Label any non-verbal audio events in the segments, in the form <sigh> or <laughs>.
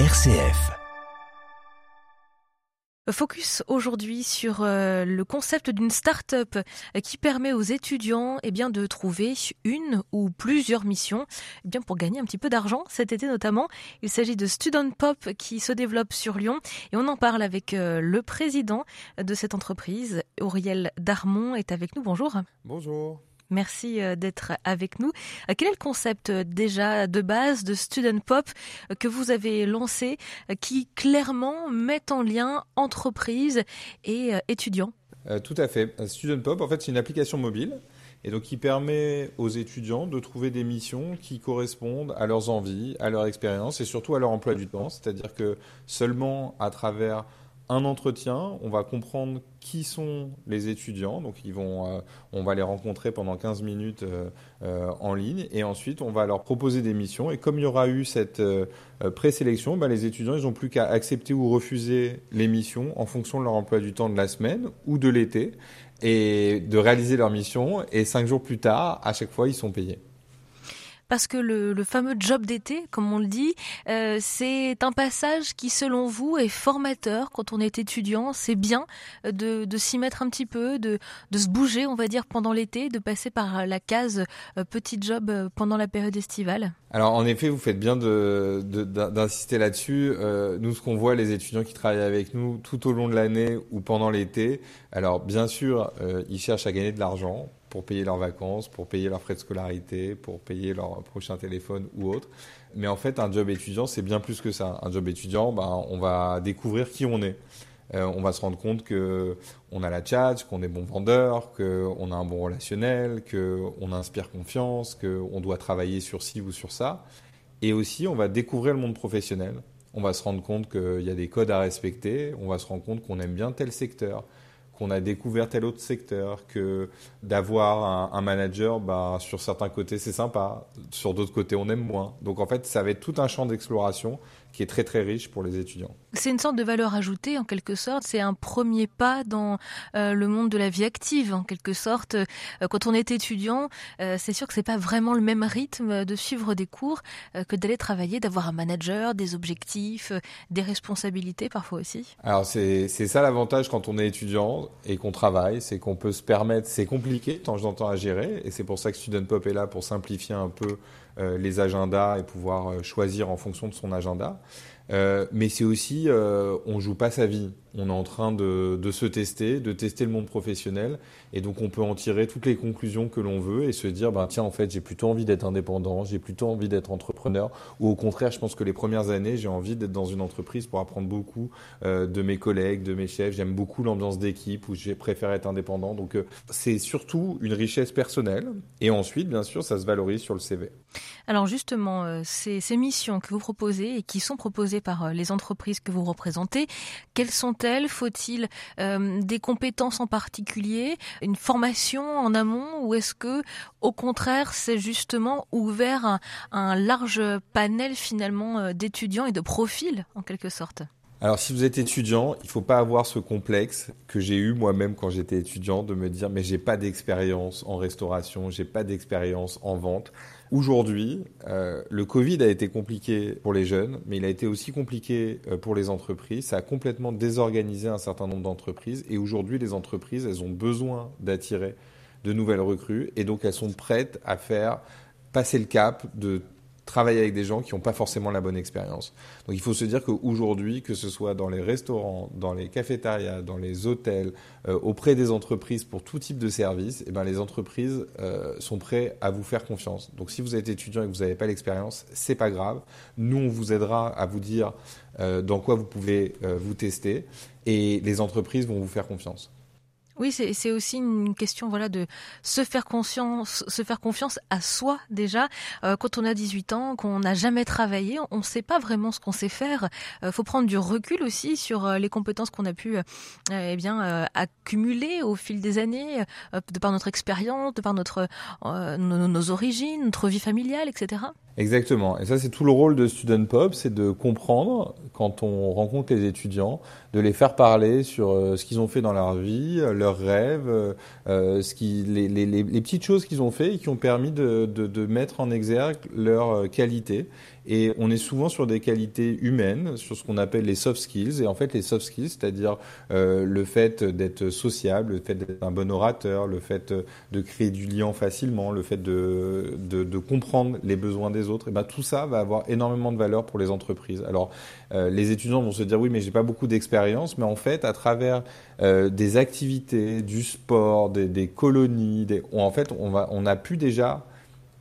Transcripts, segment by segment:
RCF. Focus aujourd'hui sur euh, le concept d'une start-up qui permet aux étudiants eh bien, de trouver une ou plusieurs missions eh bien, pour gagner un petit peu d'argent cet été notamment. Il s'agit de Student Pop qui se développe sur Lyon et on en parle avec euh, le président de cette entreprise, Auriel Darmon est avec nous. Bonjour. Bonjour. Merci euh, d'être avec nous. Euh, quel est le concept euh, déjà de base de Student Pop que vous avez lancé qui clairement met en lien entreprise et étudiants? Tout à fait. Student Pop, en fait, c'est une application mobile et donc qui permet aux étudiants de trouver des missions qui correspondent à leurs envies, à leur expérience et surtout à leur emploi du temps. C'est-à-dire que seulement à travers un entretien, on va comprendre qui sont les étudiants, donc ils vont, euh, on va les rencontrer pendant 15 minutes euh, euh, en ligne, et ensuite on va leur proposer des missions, et comme il y aura eu cette présélection, bah, les étudiants, ils n'ont plus qu'à accepter ou refuser les missions en fonction de leur emploi du temps de la semaine ou de l'été, et de réaliser leur mission, et cinq jours plus tard, à chaque fois, ils sont payés parce que le, fameux job d'été, comme on le dit, euh, c'est un passage qui, selon vous, est formateur quand on est étudiant. C'est bien de, s'y mettre un petit peu, de, se bouger, on va dire, pendant l'été, de passer par la case euh, petit job euh, pendant la période estivale. Alors en effet, vous faites bien d'insister là-dessus. nous, ce qu'on voit, les étudiants qui travaillent avec nous tout au long de l'année ou pendant l'été, alors bien sûr, ils cherchent à gagner de l'argent pour payer leurs vacances, pour payer leurs frais de scolarité, pour payer leur prochain téléphone ou autre. Mais en fait, un job étudiant, c'est bien plus que ça. Un job étudiant, ben, on va découvrir qui on est. Euh, on va se rendre compte que on a la chat, qu'on est bon vendeur, qu'on a un bon relationnel, qu'on inspire confiance, qu'on doit travailler sur ci ou sur ça. Et aussi, on va découvrir le monde professionnel. On va se rendre compte qu'il y a des codes à respecter. On va se rendre compte qu'on aime bien tel secteur qu'on a découvert tel autre secteur, que d'avoir un, manager, bah, sur certains côtés c'est sympa, sur d'autres côtés on aime moins. Donc en fait, ça va être tout un champ d'exploration qui est très très riche pour les étudiants. C'est une sorte de valeur ajoutée en quelque sorte, c'est un premier pas dans euh, le monde de la vie active en quelque sorte. Euh, quand on est étudiant, euh, c'est sûr que c'est pas vraiment le même rythme de suivre des cours que d'aller travailler, d'avoir un manager, des objectifs, des responsabilités parfois aussi. Alors c'est ça l'avantage quand on est étudiant et qu'on travaille, c'est qu'on peut se permettre, c'est compliqué tant j'entends à gérer et c'est pour ça que Student Pop est là pour simplifier un peu les agendas et pouvoir choisir en fonction de son agenda. Euh, mais c'est aussi, euh, on joue pas sa vie. On est en train de, se tester, de tester le monde professionnel, et donc on peut en tirer toutes les conclusions que l'on veut et se dire, ben tiens, en fait, j'ai plutôt envie d'être indépendant, j'ai plutôt envie d'être entrepreneur, ou au contraire, je pense que les premières années, j'ai envie d'être dans une entreprise pour apprendre beaucoup euh, de mes collègues, de mes chefs. J'aime beaucoup l'ambiance d'équipe où j'ai préféré être indépendant. Donc euh, c'est surtout une richesse personnelle, et ensuite, bien sûr, ça se valorise sur le CV. Alors justement, ces missions que vous proposez et qui sont proposées par euh, les entreprises que vous représentez. Quelles sont-elles? Faut-il euh, des compétences en particulier, une formation en amont, ou est-ce que, au contraire, c'est justement ouvert un, un large panel finalement euh, d'étudiants et de profils en quelque sorte? Alors, si vous êtes étudiant, il ne faut pas avoir ce complexe que j'ai eu moi-même quand j'étais étudiant de me dire mais j'ai pas d'expérience en restauration, j'ai pas d'expérience en vente. Aujourd'hui, euh, le Covid a été compliqué pour les jeunes, mais il a été aussi compliqué euh, pour les entreprises. Ça a complètement désorganisé un certain nombre d'entreprises. Et aujourd'hui, les entreprises, elles ont besoin d'attirer de nouvelles recrues. Et donc, elles sont prêtes à faire passer le cap de travailler avec des gens qui n'ont pas forcément la bonne expérience. Donc il faut se dire qu'aujourd'hui, que ce soit dans les restaurants, dans les cafétérias, dans les hôtels, euh, auprès des entreprises pour tout type de service, eh ben, les entreprises euh, sont prêtes à vous faire confiance. Donc si vous êtes étudiant et que vous n'avez pas l'expérience, c'est pas grave. Nous, on vous aidera à vous dire euh, dans quoi vous pouvez vous tester et les entreprises vont vous faire confiance. Oui, c'est aussi une question voilà de se faire confiance, se faire confiance à soi déjà. Euh, quand on a 18 ans, qu'on n'a jamais travaillé, on ne sait pas vraiment ce qu'on sait faire. Euh, faut prendre du recul aussi sur euh, les compétences qu'on a pu eh bien accumuler au fil des années, de par notre expérience, de par notre nos, nos, origines, notre vie familiale, etc. Exactement. Et ça, c'est tout le rôle de Student Pop, c'est de comprendre, quand on rencontre les étudiants, de les faire parler sur euh, ce qu'ils ont fait dans leur vie, euh, leurs rêves, euh, ce qui, les, les, les, petites choses qu'ils ont fait et qui ont permis de, de, de mettre en exergue leurs qualités. Et on est souvent sur des qualités humaines, sur ce qu'on appelle les soft skills. Et en fait, les soft skills, c'est-à-dire euh, le fait d'être sociable, le fait d'être un bon orateur, le fait de créer du lien facilement, le fait de, comprendre les besoins des autres, et ben tout ça va avoir énormément de valeur pour les entreprises. Alors, euh, les étudiants vont se dire oui, mais j'ai pas beaucoup d'expérience, mais en fait, à travers euh, des activités, du sport, des, colonies, en fait, on a pu déjà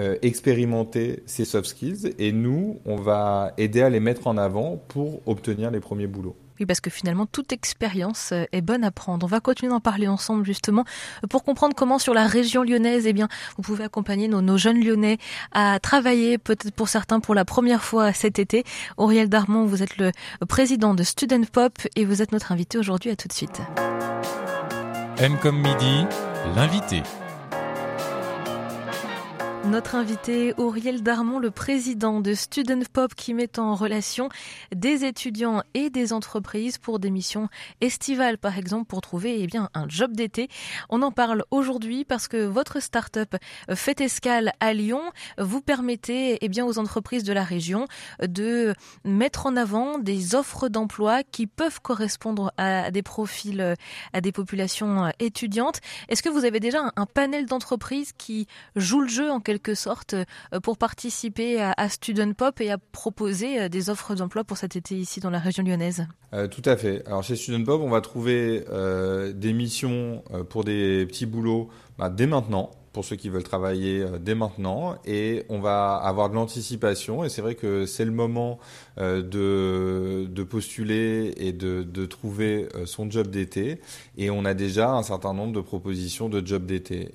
euh, expérimenter ces soft skills et nous, on va aider à les mettre en avant pour obtenir les premiers boulots. Oui, parce que finalement, toute expérience euh, est bonne à prendre. On va continuer d'en parler ensemble, justement, pour comprendre comment, sur la région lyonnaise, eh bien, vous pouvez accompagner nos, nos jeunes lyonnais à travailler, peut-être pour certains, pour la première fois cet été. Auriel Darmon, vous êtes le président de Student Pop et vous êtes notre invité aujourd'hui. À tout de suite. M comme midi, l'invité. Notre invité Auriel Darmon, le président de Student Pop qui met en relation des étudiants et des entreprises pour des missions estivales par exemple pour trouver eh bien un job d'été. On en parle aujourd'hui parce que votre start-up fait escale à Lyon vous permettez eh bien aux entreprises de la région de mettre en avant des offres d'emploi qui peuvent correspondre à des profils à des populations étudiantes. Est-ce que vous avez déjà un panel d'entreprises qui jouent le jeu en quelque sorte euh, pour participer à, Student Pop et à proposer euh, des offres d'emploi pour cet été ici dans la région lyonnaise euh, Tout à fait. Alors chez Student Pop, on va trouver des missions pour des petits boulots bah, dès maintenant pour ceux qui veulent travailler dès maintenant. Et on va avoir de l'anticipation. Et c'est vrai que c'est le moment de, de postuler et de, de trouver son job d'été. Et on a déjà un certain nombre de propositions de job d'été.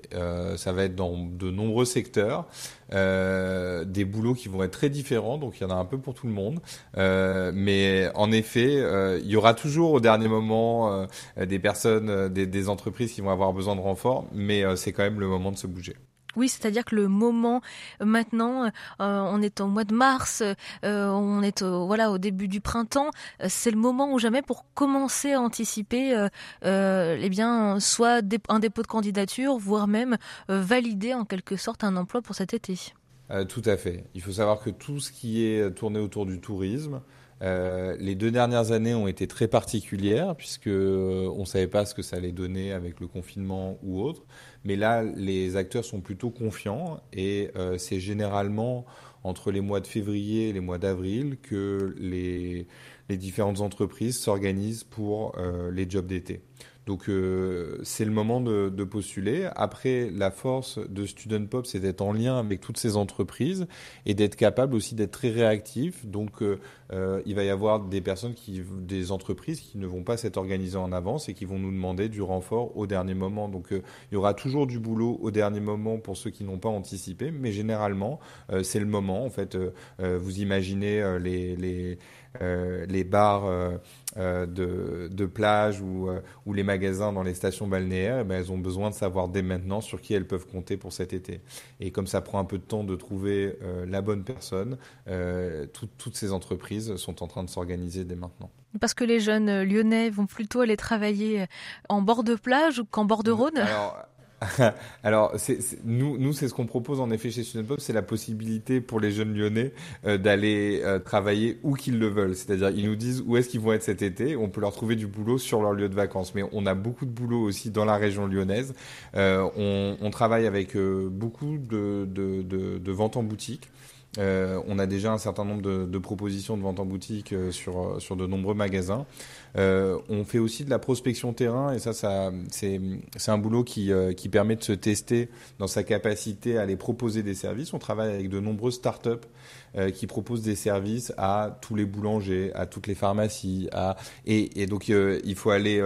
ça va être dans de nombreux secteurs euh, des boulots qui vont être très différents, donc il y en a un peu pour tout le monde. Euh, mais en effet, euh, il y aura toujours au dernier moment des personnes, des, des, entreprises qui vont avoir besoin de renfort, mais c'est quand même le moment de se bouger. Oui, c'est-à-dire que le moment maintenant, on est au mois de mars, on est au début du printemps, c'est le moment ou jamais pour commencer à anticiper, eh bien, soit un dépôt de candidature, voire même valider en quelque sorte un emploi pour cet été. tout à fait. Il faut savoir que tout ce qui est tourné autour du tourisme, euh, les deux dernières années ont été très particulières puisque euh, on ne savait pas ce que ça allait donner avec le confinement ou autre. Mais là, les acteurs sont plutôt confiants et euh, c'est généralement entre les mois de février et les mois d'avril que les, les, différentes entreprises s'organisent pour les jobs d'été. Donc euh, c'est le moment de, de, postuler. Après, la force de Student Pop, c'est d'être en lien avec toutes ces entreprises et d'être capable aussi d'être très réactif. Donc euh, euh, il va y avoir des personnes qui, des entreprises qui ne vont pas s'être organisées en avance et qui vont nous demander du renfort au dernier moment. Donc il y aura toujours du boulot au dernier moment pour ceux qui n'ont pas anticipé, mais généralement c'est le moment. En fait, vous imaginez les, les euh, les bars euh, euh, de, de, plage ou, ou, les magasins dans les stations balnéaires, eh ben, elles ont besoin de savoir dès maintenant sur qui elles peuvent compter pour cet été. Et comme ça prend un peu de temps de trouver la bonne personne, toutes ces entreprises sont en train de s'organiser dès maintenant. Parce que les jeunes lyonnais vont plutôt aller travailler en bord de plage ou qu'en bord de Rhône? Alors, <laughs> nous, nous c'est ce qu'on propose en effet chez Student Pop, c'est la possibilité pour les jeunes lyonnais euh, d'aller euh, travailler où qu'ils le veulent. C'est-à-dire, ils nous disent où est-ce qu'ils vont être cet été. On peut leur trouver du boulot sur leur lieu de vacances. Mais on a beaucoup de boulot aussi dans la région lyonnaise. Euh, on, on, travaille avec beaucoup de, de, de, de ventes en boutique. Euh, on a déjà un certain nombre de, de propositions de vente en boutique euh, sur, sur de nombreux magasins. Euh, on fait aussi de la prospection terrain et ça, ça c'est un boulot qui, euh, qui permet de se tester dans sa capacité à aller proposer des services. On travaille avec de nombreuses startups qui propose des services à tous les boulangers, à toutes les pharmacies, à... Et, donc il faut aller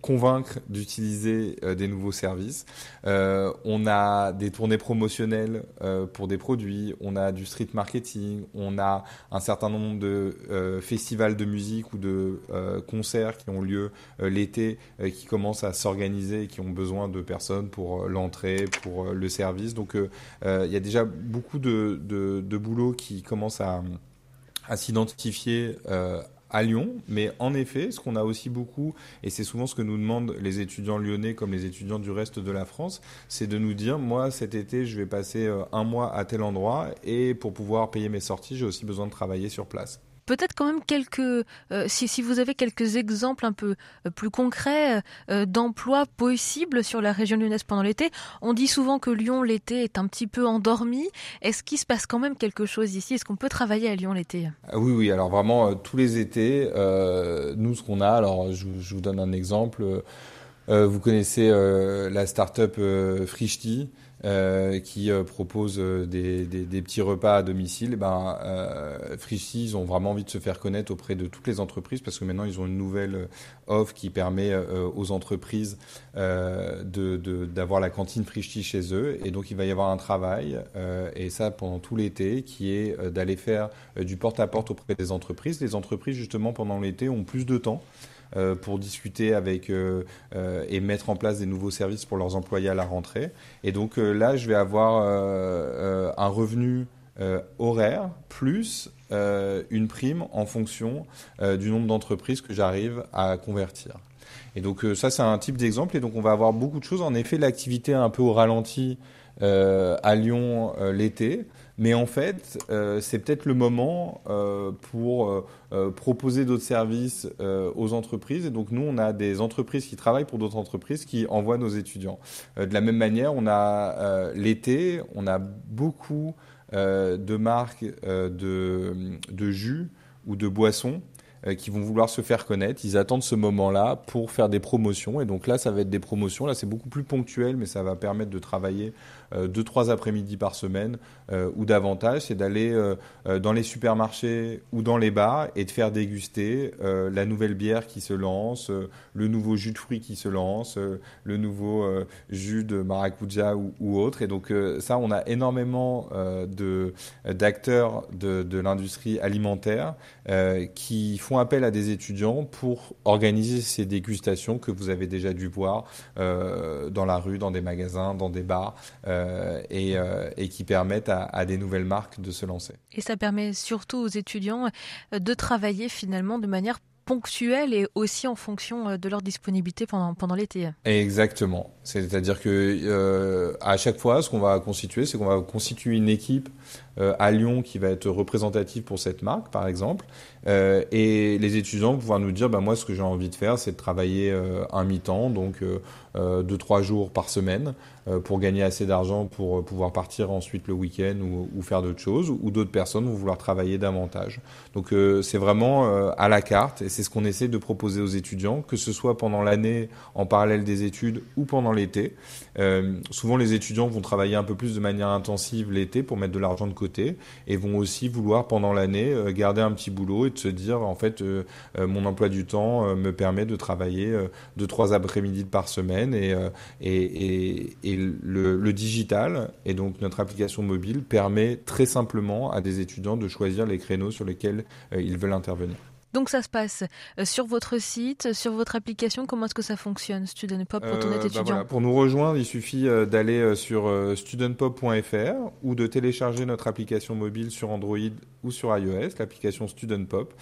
convaincre d'utiliser des nouveaux services. on a des tournées promotionnelles pour des produits, on a du street marketing, on a un certain nombre de festivals de musique ou de concerts qui ont lieu l'été, qui commencent à s'organiser qui ont besoin de personnes pour l'entrée, pour le service. Donc il y a déjà beaucoup de, de, boulot qui commence à s'identifier à Lyon, mais en effet, ce qu'on a aussi beaucoup, et c'est souvent ce que nous demandent les étudiants lyonnais comme les étudiants du reste de la France, c'est de nous dire, moi cet été, je vais passer un mois à tel endroit, et pour pouvoir payer mes sorties, j'ai aussi besoin de travailler sur place. Peut-être quand même quelques, euh, si, vous avez quelques exemples un peu euh, plus concrets euh, d'emplois possibles sur la région lyonnaise pendant l'été. On dit souvent que Lyon l'été est un petit peu endormi. Est-ce qu'il se passe quand même quelque chose ici? Est-ce qu'on peut travailler à Lyon l'été? Ah Oui, oui. Alors vraiment tous les étés, nous ce qu'on a. Alors je, je, vous donne un exemple. vous connaissez la start-up Frishti. Euh, qui euh, propose euh, des, des, des, petits repas à domicile, ben, euh, ils ont vraiment envie de se faire connaître auprès de toutes les entreprises parce que maintenant ils ont une nouvelle offre qui permet aux entreprises euh, d'avoir de, la cantine Frichy chez eux. Et donc il va y avoir un travail, et ça pendant tout l'été, qui est d'aller faire du porte-à-porte -porte auprès des entreprises. Les entreprises, justement, pendant l'été, ont plus de temps. Euh, pour discuter avec euh, euh, et mettre en place des nouveaux services pour leurs employés à la rentrée. Et donc là, je vais avoir un revenu horaire plus une prime en fonction du nombre d'entreprises que j'arrive à convertir. Et donc ça, c'est un type d'exemple. Et donc on va avoir beaucoup de choses. En effet, l'activité un peu au ralenti à Lyon l'été. Mais en fait, euh, c'est peut-être le moment euh, pour euh, proposer d'autres services aux entreprises. Et donc, nous, on a des entreprises qui travaillent pour d'autres entreprises qui envoient nos étudiants. de la même manière, on a l'été, on a beaucoup de marques de, de jus ou de boissons qui vont vouloir se faire connaître. Ils attendent ce moment-là pour faire des promotions. Et donc là, ça va être des promotions. Là, c'est beaucoup plus ponctuel, mais ça va permettre de travailler euh, deux, trois après-midi par semaine euh, ou davantage, c'est d'aller euh, dans les supermarchés ou dans les bars et de faire déguster la nouvelle bière qui se lance, le nouveau jus de fruits qui se lance, le nouveau jus de maracuja ou, ou autre. Et donc ça, on a énormément de d'acteurs de, de l'industrie alimentaire qui font appel à des étudiants pour organiser ces dégustations que vous avez déjà dû voir dans la rue, dans des magasins, dans des bars. Euh, euh, et, qui permettent à, des nouvelles marques de se lancer. Et ça permet surtout aux étudiants euh, de travailler finalement de manière ponctuelle et aussi en fonction de leur disponibilité pendant, pendant l'été. Exactement. C'est-à-dire que à chaque fois, ce qu'on va constituer, c'est qu'on va constituer une équipe à Lyon qui va être représentative pour cette marque, par exemple, et les étudiants vont pouvoir nous dire, bah, moi, ce que j'ai envie de faire, c'est de travailler un mi-temps, donc deux trois jours par semaine, euh, pour gagner assez d'argent pour euh, pouvoir partir ensuite le week-end ou, faire d'autres choses, ou d'autres personnes vont vouloir travailler davantage. Donc euh, c'est vraiment à la carte et c'est ce qu'on essaie de proposer aux étudiants, que ce soit pendant l'année en parallèle des études ou pendant l'été. souvent les étudiants vont travailler un peu plus de manière intensive l'été pour mettre de l'argent de côté et vont aussi vouloir pendant l'année garder un petit boulot et de se dire en fait mon emploi du temps me permet de travailler deux trois après-midi par semaine et, le, digital, et donc notre application mobile, permet très simplement à des étudiants de choisir les créneaux sur lesquels euh, ils veulent intervenir. Donc ça se passe euh, sur votre site, sur votre application. Comment est-ce que ça fonctionne, StudentPop, pour ton euh, étudiant bah Pour nous rejoindre, il suffit d'aller sur studentpop.fr ou de télécharger notre application mobile sur Android ou sur iOS, l'application StudentPop.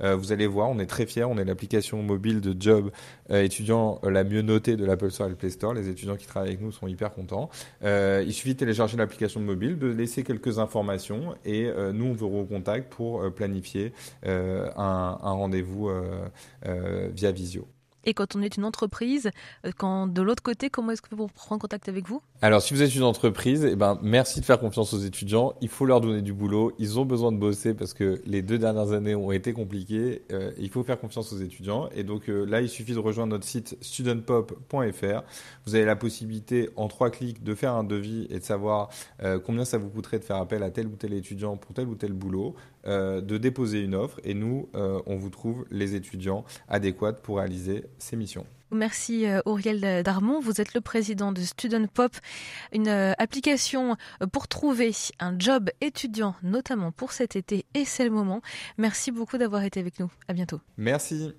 Euh, vous allez voir, on est très fiers, on est l'application mobile de job euh, étudiant euh, la mieux notée de l'Apple Store et le Play Store. Les étudiants qui travaillent avec nous sont hyper contents. il suffit de télécharger l'application mobile, de laisser quelques informations et nous, on vous recontacte pour planifier un rendez-vous via Visio. Et quand on est une entreprise, euh, quand de l'autre côté, comment est-ce que vous prendre contact avec vous? Alors, si vous êtes une entreprise, eh ben, merci de faire confiance aux étudiants. Il faut leur donner du boulot. Ils ont besoin de bosser parce que les deux dernières années ont été compliquées. Euh, il faut faire confiance aux étudiants. Et donc euh, là, il suffit de rejoindre notre site studentpop.fr. Vous avez la possibilité, en trois clics, de faire un devis et de savoir combien ça vous coûterait de faire appel à tel ou tel étudiant pour tel ou tel boulot, de déposer une offre. Et nous, on vous trouve les étudiants adéquats pour réaliser ces missions. Merci euh, Auriel Darmon. Vous êtes le président de Student Pop, une euh, application euh, pour trouver un job étudiant, notamment pour cet été, et c'est le moment. Merci beaucoup d'avoir été avec nous. À bientôt. Merci.